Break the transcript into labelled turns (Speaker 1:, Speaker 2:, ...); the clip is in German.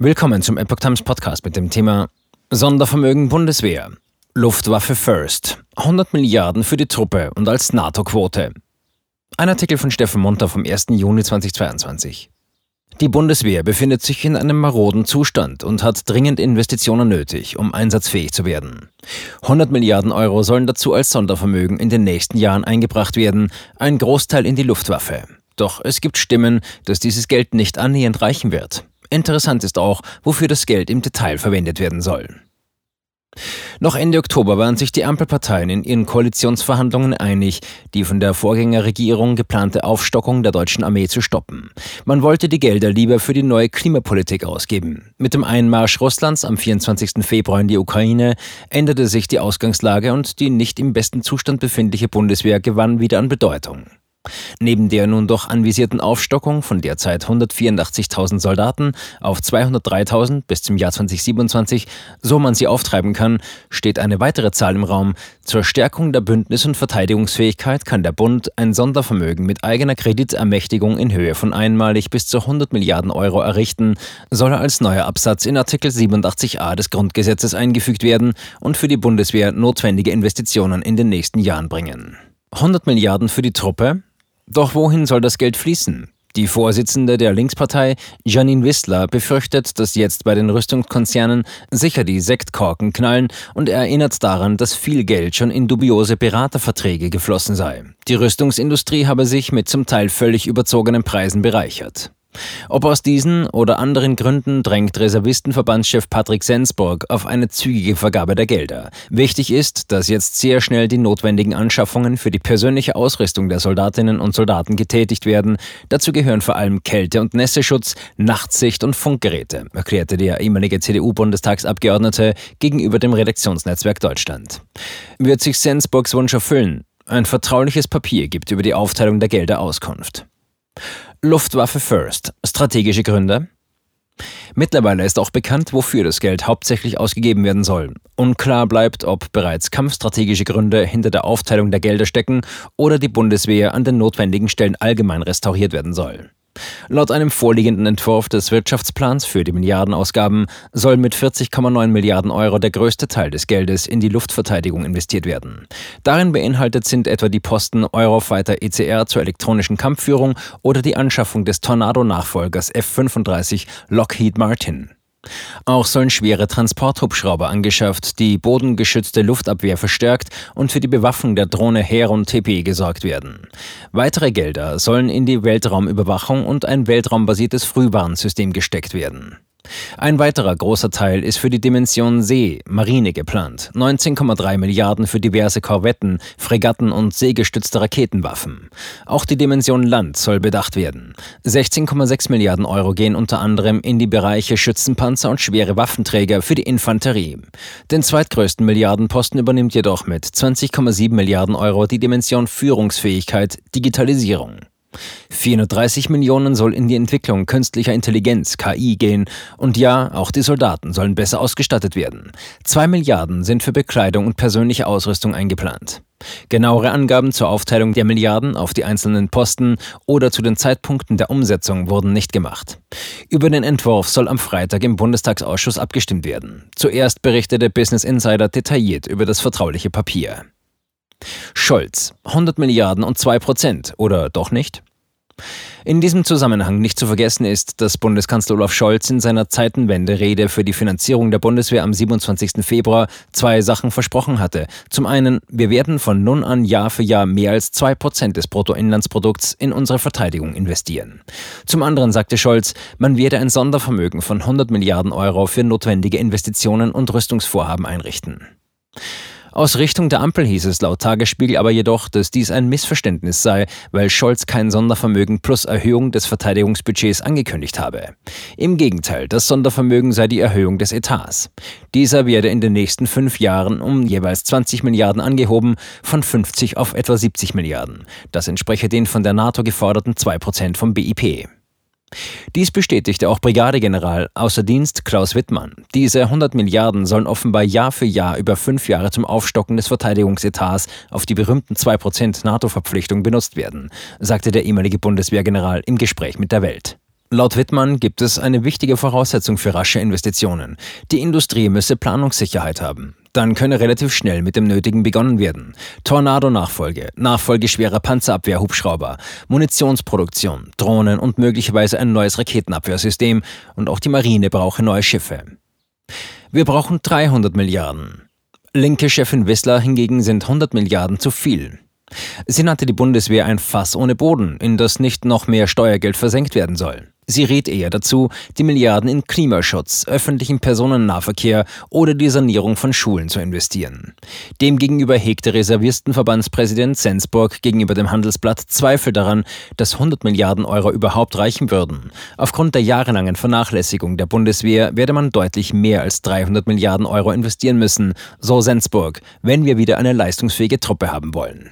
Speaker 1: Willkommen zum Epoch Times Podcast mit dem Thema Sondervermögen Bundeswehr. Luftwaffe First. 100 Milliarden für die Truppe und als NATO-Quote. Ein Artikel von Steffen Munter vom 1. Juni 2022. Die Bundeswehr befindet sich in einem maroden Zustand und hat dringend Investitionen nötig, um einsatzfähig zu werden. 100 Milliarden Euro sollen dazu als Sondervermögen in den nächsten Jahren eingebracht werden, ein Großteil in die Luftwaffe. Doch es gibt Stimmen, dass dieses Geld nicht annähernd reichen wird. Interessant ist auch, wofür das Geld im Detail verwendet werden soll. Noch Ende Oktober waren sich die Ampelparteien in ihren Koalitionsverhandlungen einig, die von der Vorgängerregierung geplante Aufstockung der deutschen Armee zu stoppen. Man wollte die Gelder lieber für die neue Klimapolitik ausgeben. Mit dem Einmarsch Russlands am 24. Februar in die Ukraine änderte sich die Ausgangslage und die nicht im besten Zustand befindliche Bundeswehr gewann wieder an Bedeutung. Neben der nun doch anvisierten Aufstockung von derzeit 184.000 Soldaten auf 203.000 bis zum Jahr 2027, so man sie auftreiben kann, steht eine weitere Zahl im Raum. Zur Stärkung der Bündnis- und Verteidigungsfähigkeit kann der Bund ein Sondervermögen mit eigener Kreditermächtigung in Höhe von einmalig bis zu 100 Milliarden Euro errichten, soll als neuer Absatz in Artikel 87a des Grundgesetzes eingefügt werden und für die Bundeswehr notwendige Investitionen in den nächsten Jahren bringen. 100 Milliarden für die Truppe, doch wohin soll das Geld fließen? Die Vorsitzende der Linkspartei, Janine Wissler, befürchtet, dass jetzt bei den Rüstungskonzernen sicher die Sektkorken knallen und erinnert daran, dass viel Geld schon in dubiose Beraterverträge geflossen sei. Die Rüstungsindustrie habe sich mit zum Teil völlig überzogenen Preisen bereichert. Ob aus diesen oder anderen Gründen drängt Reservistenverbandschef Patrick Sensburg auf eine zügige Vergabe der Gelder. Wichtig ist, dass jetzt sehr schnell die notwendigen Anschaffungen für die persönliche Ausrüstung der Soldatinnen und Soldaten getätigt werden. Dazu gehören vor allem Kälte- und Nässeschutz, Nachtsicht und Funkgeräte, erklärte der ehemalige CDU-Bundestagsabgeordnete gegenüber dem Redaktionsnetzwerk Deutschland. Wird sich Sensburgs Wunsch erfüllen? Ein vertrauliches Papier gibt über die Aufteilung der Gelder Auskunft. Luftwaffe First. Strategische Gründe? Mittlerweile ist auch bekannt, wofür das Geld hauptsächlich ausgegeben werden soll. Unklar bleibt, ob bereits kampfstrategische Gründe hinter der Aufteilung der Gelder stecken oder die Bundeswehr an den notwendigen Stellen allgemein restauriert werden soll. Laut einem vorliegenden Entwurf des Wirtschaftsplans für die Milliardenausgaben soll mit 40,9 Milliarden Euro der größte Teil des Geldes in die Luftverteidigung investiert werden. Darin beinhaltet sind etwa die Posten Eurofighter ECR zur elektronischen Kampfführung oder die Anschaffung des Tornado-Nachfolgers F-35 Lockheed Martin. Auch sollen schwere Transporthubschrauber angeschafft, die bodengeschützte Luftabwehr verstärkt und für die Bewaffnung der Drohne Heron TP gesorgt werden. Weitere Gelder sollen in die Weltraumüberwachung und ein weltraumbasiertes Frühwarnsystem gesteckt werden. Ein weiterer großer Teil ist für die Dimension See, Marine geplant. 19,3 Milliarden für diverse Korvetten, Fregatten und seegestützte Raketenwaffen. Auch die Dimension Land soll bedacht werden. 16,6 Milliarden Euro gehen unter anderem in die Bereiche Schützenpanzer und schwere Waffenträger für die Infanterie. Den zweitgrößten Milliardenposten übernimmt jedoch mit 20,7 Milliarden Euro die Dimension Führungsfähigkeit, Digitalisierung. 430 Millionen soll in die Entwicklung künstlicher Intelligenz, KI, gehen. Und ja, auch die Soldaten sollen besser ausgestattet werden. Zwei Milliarden sind für Bekleidung und persönliche Ausrüstung eingeplant. Genauere Angaben zur Aufteilung der Milliarden auf die einzelnen Posten oder zu den Zeitpunkten der Umsetzung wurden nicht gemacht. Über den Entwurf soll am Freitag im Bundestagsausschuss abgestimmt werden. Zuerst berichtete Business Insider detailliert über das vertrauliche Papier. Scholz, 100 Milliarden und 2 Prozent, oder doch nicht? In diesem Zusammenhang nicht zu vergessen ist, dass Bundeskanzler Olaf Scholz in seiner Zeitenwende-Rede für die Finanzierung der Bundeswehr am 27. Februar zwei Sachen versprochen hatte. Zum einen, wir werden von nun an Jahr für Jahr mehr als zwei Prozent des Bruttoinlandsprodukts in unsere Verteidigung investieren. Zum anderen sagte Scholz, man werde ein Sondervermögen von 100 Milliarden Euro für notwendige Investitionen und Rüstungsvorhaben einrichten. Aus Richtung der Ampel hieß es laut Tagesspiegel aber jedoch, dass dies ein Missverständnis sei, weil Scholz kein Sondervermögen plus Erhöhung des Verteidigungsbudgets angekündigt habe. Im Gegenteil, das Sondervermögen sei die Erhöhung des Etats. Dieser werde in den nächsten fünf Jahren um jeweils 20 Milliarden angehoben, von 50 auf etwa 70 Milliarden. Das entspreche den von der NATO geforderten 2% vom BIP. Dies bestätigte auch Brigadegeneral außer Dienst Klaus Wittmann. Diese 100 Milliarden sollen offenbar Jahr für Jahr über fünf Jahre zum Aufstocken des Verteidigungsetats auf die berühmten 2% NATO-Verpflichtung benutzt werden, sagte der ehemalige Bundeswehrgeneral im Gespräch mit der Welt. Laut Wittmann gibt es eine wichtige Voraussetzung für rasche Investitionen. Die Industrie müsse Planungssicherheit haben. Dann könne relativ schnell mit dem Nötigen begonnen werden. Tornado-Nachfolge, Nachfolge schwerer Panzerabwehr-Hubschrauber, Munitionsproduktion, Drohnen und möglicherweise ein neues Raketenabwehrsystem und auch die Marine brauche neue Schiffe. Wir brauchen 300 Milliarden. Linke Chefin Wissler hingegen sind 100 Milliarden zu viel. Sie nannte die Bundeswehr ein Fass ohne Boden, in das nicht noch mehr Steuergeld versenkt werden soll. Sie rät eher dazu, die Milliarden in Klimaschutz, öffentlichen Personennahverkehr oder die Sanierung von Schulen zu investieren. Demgegenüber hegte Reservistenverbandspräsident Sensburg gegenüber dem Handelsblatt Zweifel daran, dass 100 Milliarden Euro überhaupt reichen würden. Aufgrund der jahrelangen Vernachlässigung der Bundeswehr werde man deutlich mehr als 300 Milliarden Euro investieren müssen, so Sensburg, wenn wir wieder eine leistungsfähige Truppe haben wollen.